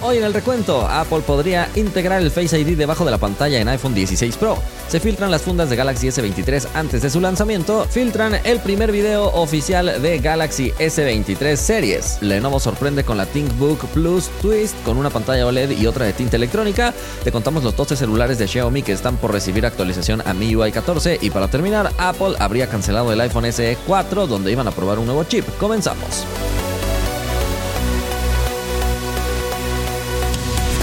Hoy en el recuento, Apple podría integrar el Face ID debajo de la pantalla en iPhone 16 Pro. Se filtran las fundas de Galaxy S23 antes de su lanzamiento. Filtran el primer video oficial de Galaxy S23 Series. Lenovo sorprende con la ThinkBook Plus Twist con una pantalla OLED y otra de tinta electrónica. Te contamos los 12 celulares de Xiaomi que están por recibir actualización a MIUI 14. Y para terminar, Apple habría cancelado el iPhone SE 4 donde iban a probar un nuevo chip. Comenzamos.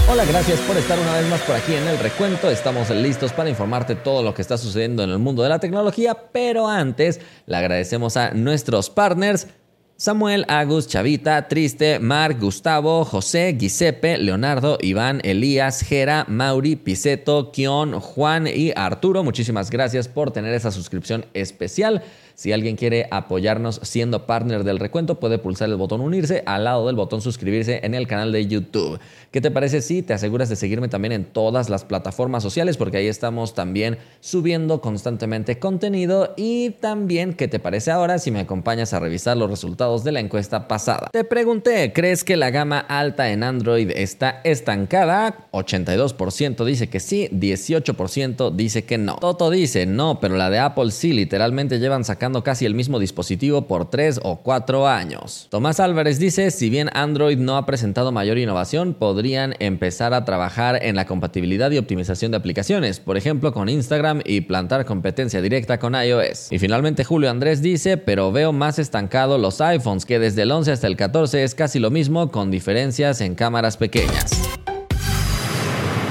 Hola, gracias por estar una vez más por aquí en el recuento. Estamos listos para informarte todo lo que está sucediendo en el mundo de la tecnología, pero antes le agradecemos a nuestros partners. Samuel, Agus, Chavita, Triste, Marc, Gustavo, José, Giuseppe, Leonardo, Iván, Elías, Jera, Mauri, Piseto, Kion, Juan y Arturo. Muchísimas gracias por tener esa suscripción especial. Si alguien quiere apoyarnos siendo partner del recuento, puede pulsar el botón unirse al lado del botón suscribirse en el canal de YouTube. ¿Qué te parece si te aseguras de seguirme también en todas las plataformas sociales? Porque ahí estamos también subiendo constantemente contenido. Y también, ¿qué te parece ahora si me acompañas a revisar los resultados de la encuesta pasada? Te pregunté, ¿crees que la gama alta en Android está estancada? 82% dice que sí, 18% dice que no. Toto dice, no, pero la de Apple sí, literalmente llevan sacando casi el mismo dispositivo por 3 o 4 años. Tomás Álvarez dice, si bien Android no ha presentado mayor innovación, podrían empezar a trabajar en la compatibilidad y optimización de aplicaciones, por ejemplo con Instagram y plantar competencia directa con iOS. Y finalmente Julio Andrés dice, pero veo más estancado los iPhones, que desde el 11 hasta el 14 es casi lo mismo con diferencias en cámaras pequeñas.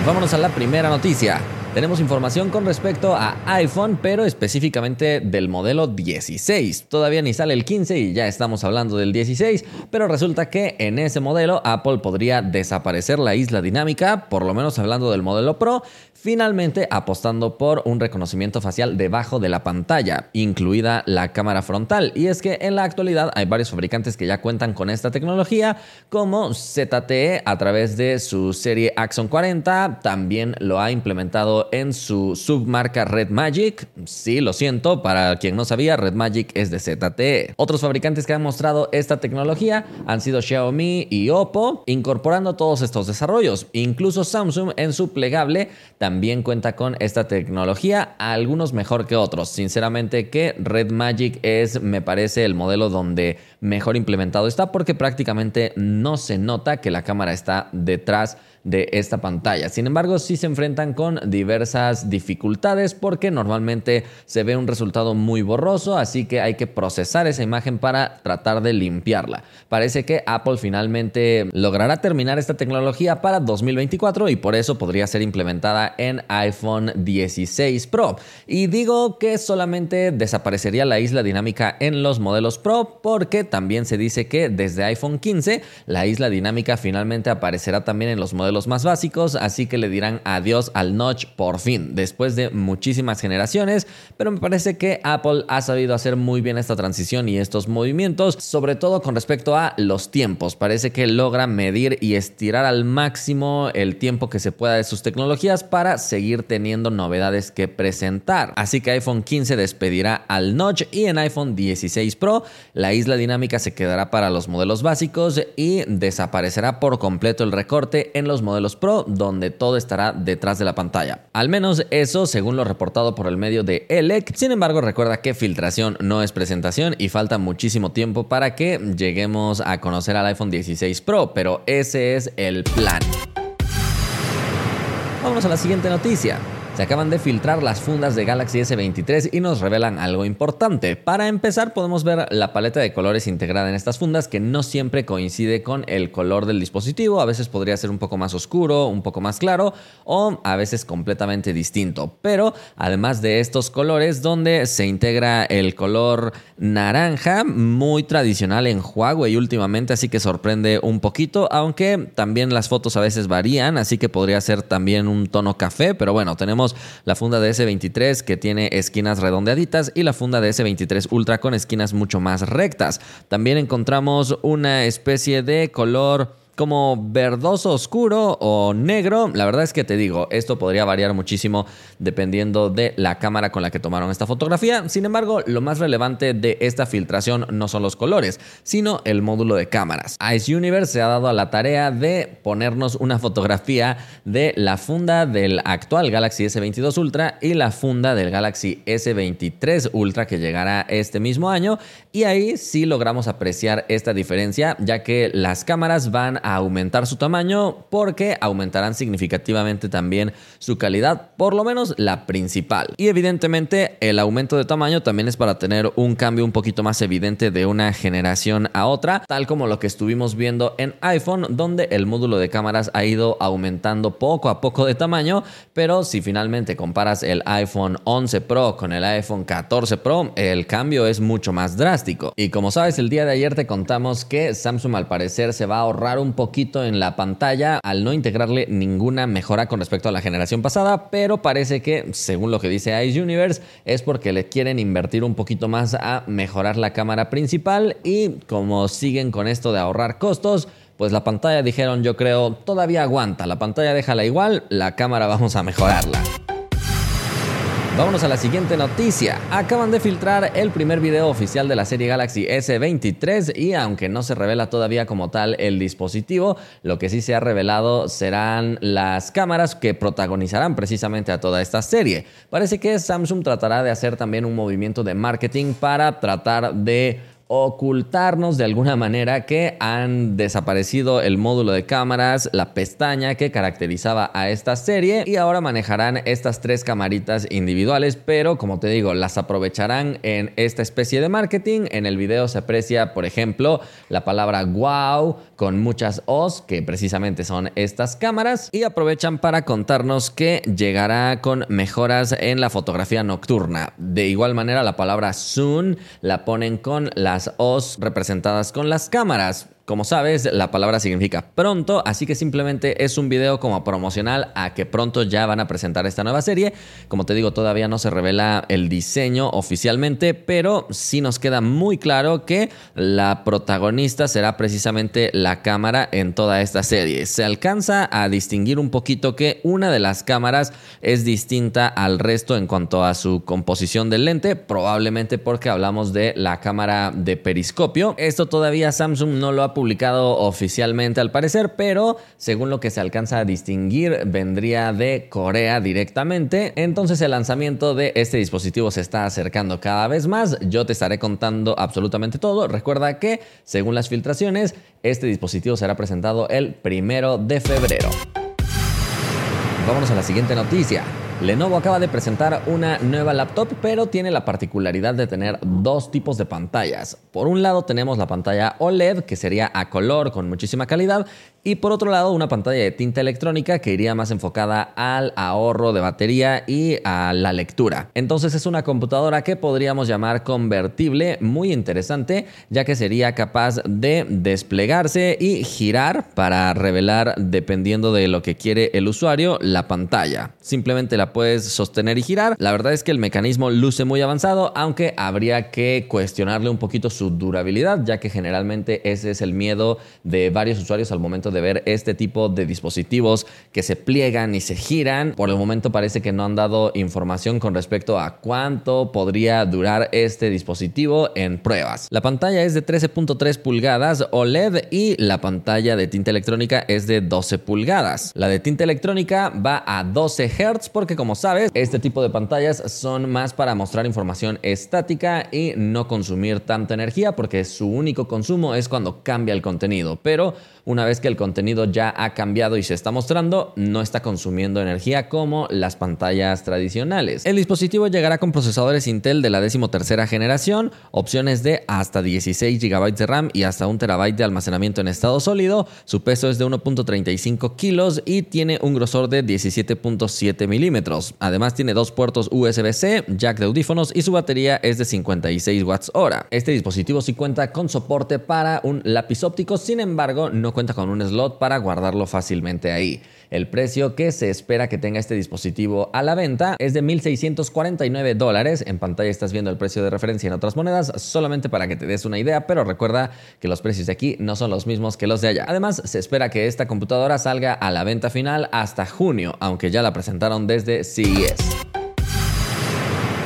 Vámonos a la primera noticia. Tenemos información con respecto a iPhone, pero específicamente del modelo 16. Todavía ni sale el 15 y ya estamos hablando del 16, pero resulta que en ese modelo Apple podría desaparecer la isla dinámica, por lo menos hablando del modelo Pro, finalmente apostando por un reconocimiento facial debajo de la pantalla, incluida la cámara frontal. Y es que en la actualidad hay varios fabricantes que ya cuentan con esta tecnología, como ZTE a través de su serie Axon 40, también lo ha implementado en su submarca Red Magic. Sí, lo siento, para quien no sabía, Red Magic es de ZTE. Otros fabricantes que han mostrado esta tecnología han sido Xiaomi y Oppo, incorporando todos estos desarrollos. Incluso Samsung en su plegable también cuenta con esta tecnología, algunos mejor que otros. Sinceramente que Red Magic es, me parece, el modelo donde mejor implementado está porque prácticamente no se nota que la cámara está detrás de esta pantalla. Sin embargo, sí se enfrentan con diversas dificultades porque normalmente se ve un resultado muy borroso, así que hay que procesar esa imagen para tratar de limpiarla. Parece que Apple finalmente logrará terminar esta tecnología para 2024 y por eso podría ser implementada en iPhone 16 Pro. Y digo que solamente desaparecería la isla dinámica en los modelos Pro porque también se dice que desde iPhone 15 la isla dinámica finalmente aparecerá también en los modelos los más básicos, así que le dirán adiós al notch por fin, después de muchísimas generaciones, pero me parece que Apple ha sabido hacer muy bien esta transición y estos movimientos, sobre todo con respecto a los tiempos. Parece que logra medir y estirar al máximo el tiempo que se pueda de sus tecnologías para seguir teniendo novedades que presentar. Así que iPhone 15 despedirá al notch y en iPhone 16 Pro la isla dinámica se quedará para los modelos básicos y desaparecerá por completo el recorte en los modelos Pro, donde todo estará detrás de la pantalla. Al menos eso según lo reportado por el medio de ELEC. Sin embargo, recuerda que filtración no es presentación y falta muchísimo tiempo para que lleguemos a conocer al iPhone 16 Pro, pero ese es el plan. Vamos a la siguiente noticia. Se acaban de filtrar las fundas de Galaxy S23 y nos revelan algo importante. Para empezar podemos ver la paleta de colores integrada en estas fundas que no siempre coincide con el color del dispositivo, a veces podría ser un poco más oscuro, un poco más claro o a veces completamente distinto. Pero además de estos colores donde se integra el color naranja, muy tradicional en Huawei últimamente, así que sorprende un poquito, aunque también las fotos a veces varían, así que podría ser también un tono café, pero bueno, la funda de S23 que tiene esquinas redondeaditas y la funda de S23 Ultra con esquinas mucho más rectas. También encontramos una especie de color como verdoso oscuro o negro. La verdad es que te digo, esto podría variar muchísimo dependiendo de la cámara con la que tomaron esta fotografía. Sin embargo, lo más relevante de esta filtración no son los colores, sino el módulo de cámaras. Ice Universe se ha dado a la tarea de ponernos una fotografía de la funda del actual Galaxy S22 Ultra y la funda del Galaxy S23 Ultra que llegará este mismo año. Y ahí sí logramos apreciar esta diferencia, ya que las cámaras van aumentar su tamaño porque aumentarán significativamente también su calidad, por lo menos la principal. Y evidentemente el aumento de tamaño también es para tener un cambio un poquito más evidente de una generación a otra, tal como lo que estuvimos viendo en iPhone, donde el módulo de cámaras ha ido aumentando poco a poco de tamaño, pero si finalmente comparas el iPhone 11 Pro con el iPhone 14 Pro, el cambio es mucho más drástico. Y como sabes, el día de ayer te contamos que Samsung al parecer se va a ahorrar un poquito en la pantalla al no integrarle ninguna mejora con respecto a la generación pasada, pero parece que, según lo que dice Ice Universe, es porque le quieren invertir un poquito más a mejorar la cámara principal y como siguen con esto de ahorrar costos, pues la pantalla dijeron yo creo todavía aguanta, la pantalla déjala igual, la cámara vamos a mejorarla. Vámonos a la siguiente noticia. Acaban de filtrar el primer video oficial de la serie Galaxy S23 y aunque no se revela todavía como tal el dispositivo, lo que sí se ha revelado serán las cámaras que protagonizarán precisamente a toda esta serie. Parece que Samsung tratará de hacer también un movimiento de marketing para tratar de ocultarnos de alguna manera que han desaparecido el módulo de cámaras, la pestaña que caracterizaba a esta serie y ahora manejarán estas tres camaritas individuales, pero como te digo, las aprovecharán en esta especie de marketing. En el video se aprecia, por ejemplo, la palabra wow con muchas O's, que precisamente son estas cámaras, y aprovechan para contarnos que llegará con mejoras en la fotografía nocturna. De igual manera, la palabra soon la ponen con la las O's representadas con las cámaras. Como sabes, la palabra significa pronto, así que simplemente es un video como promocional a que pronto ya van a presentar esta nueva serie. Como te digo, todavía no se revela el diseño oficialmente, pero sí nos queda muy claro que la protagonista será precisamente la cámara en toda esta serie. Se alcanza a distinguir un poquito que una de las cámaras es distinta al resto en cuanto a su composición del lente, probablemente porque hablamos de la cámara de periscopio. Esto todavía Samsung no lo ha publicado oficialmente al parecer, pero según lo que se alcanza a distinguir, vendría de Corea directamente. Entonces el lanzamiento de este dispositivo se está acercando cada vez más. Yo te estaré contando absolutamente todo. Recuerda que, según las filtraciones, este dispositivo será presentado el primero de febrero. Vámonos a la siguiente noticia. Lenovo acaba de presentar una nueva laptop, pero tiene la particularidad de tener dos tipos de pantallas. Por un lado tenemos la pantalla OLED, que sería a color con muchísima calidad, y por otro lado una pantalla de tinta electrónica que iría más enfocada al ahorro de batería y a la lectura. Entonces es una computadora que podríamos llamar convertible, muy interesante, ya que sería capaz de desplegarse y girar para revelar, dependiendo de lo que quiere el usuario, la pantalla. Simplemente la puedes sostener y girar. La verdad es que el mecanismo luce muy avanzado, aunque habría que cuestionarle un poquito su durabilidad, ya que generalmente ese es el miedo de varios usuarios al momento de de ver este tipo de dispositivos que se pliegan y se giran. Por el momento parece que no han dado información con respecto a cuánto podría durar este dispositivo en pruebas. La pantalla es de 13.3 pulgadas OLED y la pantalla de tinta electrónica es de 12 pulgadas. La de tinta electrónica va a 12 Hz porque como sabes, este tipo de pantallas son más para mostrar información estática y no consumir tanta energía porque su único consumo es cuando cambia el contenido. Pero una vez que el contenido ya ha cambiado y se está mostrando, no está consumiendo energía como las pantallas tradicionales. El dispositivo llegará con procesadores Intel de la decimotercera generación, opciones de hasta 16 GB de RAM y hasta 1 TB de almacenamiento en estado sólido. Su peso es de 1.35 kilos y tiene un grosor de 17.7 milímetros. Además tiene dos puertos USB-C, jack de audífonos y su batería es de 56 watts hora. Este dispositivo sí cuenta con soporte para un lápiz óptico, sin embargo no cuenta con un slot para guardarlo fácilmente ahí. El precio que se espera que tenga este dispositivo a la venta es de 1.649 dólares. En pantalla estás viendo el precio de referencia en otras monedas, solamente para que te des una idea, pero recuerda que los precios de aquí no son los mismos que los de allá. Además, se espera que esta computadora salga a la venta final hasta junio, aunque ya la presentaron desde CES.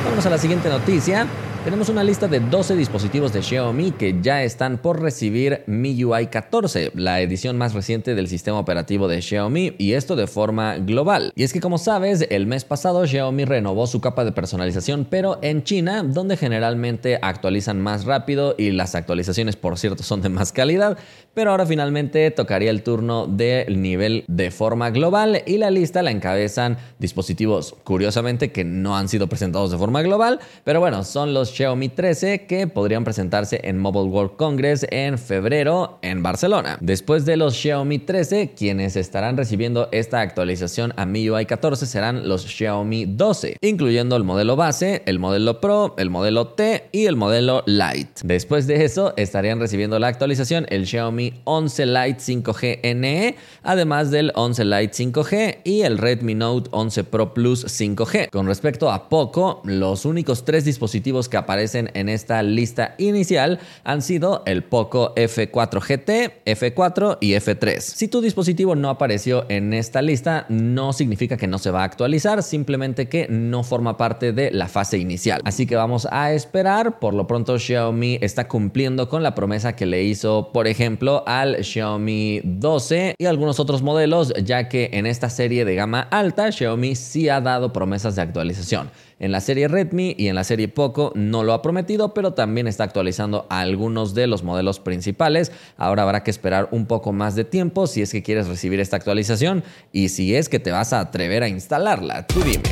Vamos a la siguiente noticia. Tenemos una lista de 12 dispositivos de Xiaomi que ya están por recibir MIUI 14, la edición más reciente del sistema operativo de Xiaomi, y esto de forma global. Y es que como sabes, el mes pasado Xiaomi renovó su capa de personalización, pero en China, donde generalmente actualizan más rápido y las actualizaciones, por cierto, son de más calidad, pero ahora finalmente tocaría el turno del nivel de forma global y la lista la encabezan dispositivos, curiosamente, que no han sido presentados de forma global, pero bueno, son los Xiaomi 13 que podrían presentarse en Mobile World Congress en febrero en Barcelona. Después de los Xiaomi 13, quienes estarán recibiendo esta actualización a MIUI 14 serán los Xiaomi 12, incluyendo el modelo base, el modelo Pro, el modelo T y el modelo Lite. Después de eso, estarían recibiendo la actualización el Xiaomi 11 Lite 5G NE, además del 11 Lite 5G y el Redmi Note 11 Pro Plus 5G. Con respecto a Poco, los únicos tres dispositivos que aparecen en esta lista inicial han sido el Poco F4 GT, F4 y F3. Si tu dispositivo no apareció en esta lista, no significa que no se va a actualizar, simplemente que no forma parte de la fase inicial. Así que vamos a esperar. Por lo pronto, Xiaomi está cumpliendo con la promesa que le hizo, por ejemplo, al Xiaomi 12 y algunos otros modelos, ya que en esta serie de gama alta, Xiaomi sí ha dado promesas de actualización. En la serie Redmi y en la serie Poco no lo ha prometido, pero también está actualizando algunos de los modelos principales. Ahora habrá que esperar un poco más de tiempo si es que quieres recibir esta actualización y si es que te vas a atrever a instalarla. Tú dime.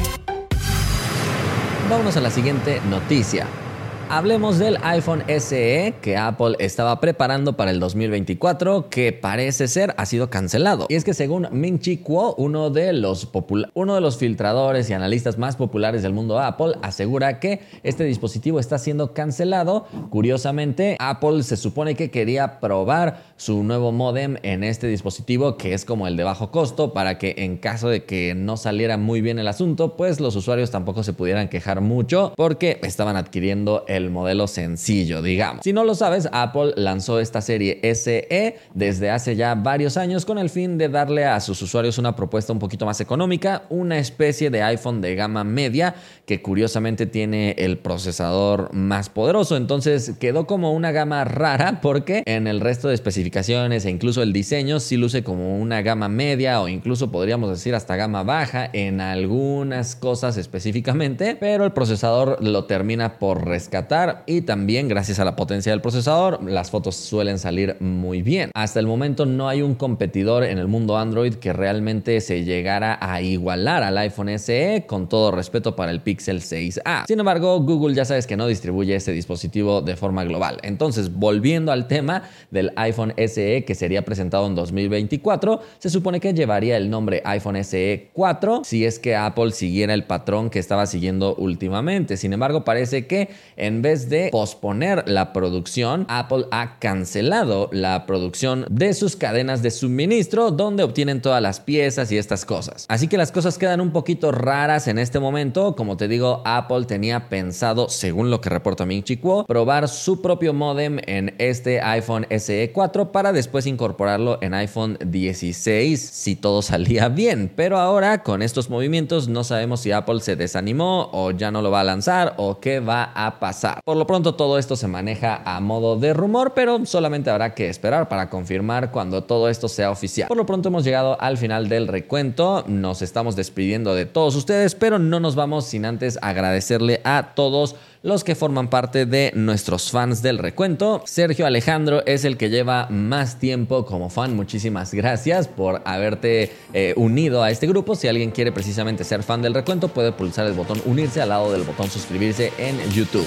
Vámonos a la siguiente noticia. Hablemos del iPhone SE que Apple estaba preparando para el 2024, que parece ser ha sido cancelado. Y es que según Min Chi Kuo, uno de los uno de los filtradores y analistas más populares del mundo Apple, asegura que este dispositivo está siendo cancelado. Curiosamente, Apple se supone que quería probar su nuevo modem en este dispositivo, que es como el de bajo costo, para que en caso de que no saliera muy bien el asunto, pues los usuarios tampoco se pudieran quejar mucho porque estaban adquiriendo el el modelo sencillo, digamos. Si no lo sabes, Apple lanzó esta serie SE desde hace ya varios años con el fin de darle a sus usuarios una propuesta un poquito más económica, una especie de iPhone de gama media que curiosamente tiene el procesador más poderoso. Entonces quedó como una gama rara porque en el resto de especificaciones e incluso el diseño sí luce como una gama media o incluso podríamos decir hasta gama baja en algunas cosas específicamente, pero el procesador lo termina por rescatar y también gracias a la potencia del procesador las fotos suelen salir muy bien. Hasta el momento no hay un competidor en el mundo Android que realmente se llegara a igualar al iPhone SE con todo respeto para el Pixel 6a. Sin embargo, Google ya sabes que no distribuye este dispositivo de forma global. Entonces, volviendo al tema del iPhone SE que sería presentado en 2024, se supone que llevaría el nombre iPhone SE 4 si es que Apple siguiera el patrón que estaba siguiendo últimamente. Sin embargo, parece que en en vez de posponer la producción, Apple ha cancelado la producción de sus cadenas de suministro donde obtienen todas las piezas y estas cosas. Así que las cosas quedan un poquito raras en este momento. Como te digo, Apple tenía pensado, según lo que reporta Ming Chi Kuo, probar su propio modem en este iPhone SE 4 para después incorporarlo en iPhone 16 si todo salía bien. Pero ahora con estos movimientos no sabemos si Apple se desanimó o ya no lo va a lanzar o qué va a Por lo pronto todo esto se maneja a modo de rumor, pero solamente habrá que esperar para confirmar cuando todo esto sea oficial. Por lo pronto hemos llegado al final del recuento, nos estamos despidiendo de todos ustedes, pero no nos vamos sin antes agradecerle a todos los que forman parte de nuestros fans del recuento. Sergio Alejandro es el que lleva más tiempo como fan. Muchísimas gracias por haberte eh, unido a este grupo. Si alguien quiere precisamente ser fan del recuento, puede pulsar el botón unirse al lado del botón suscribirse en YouTube.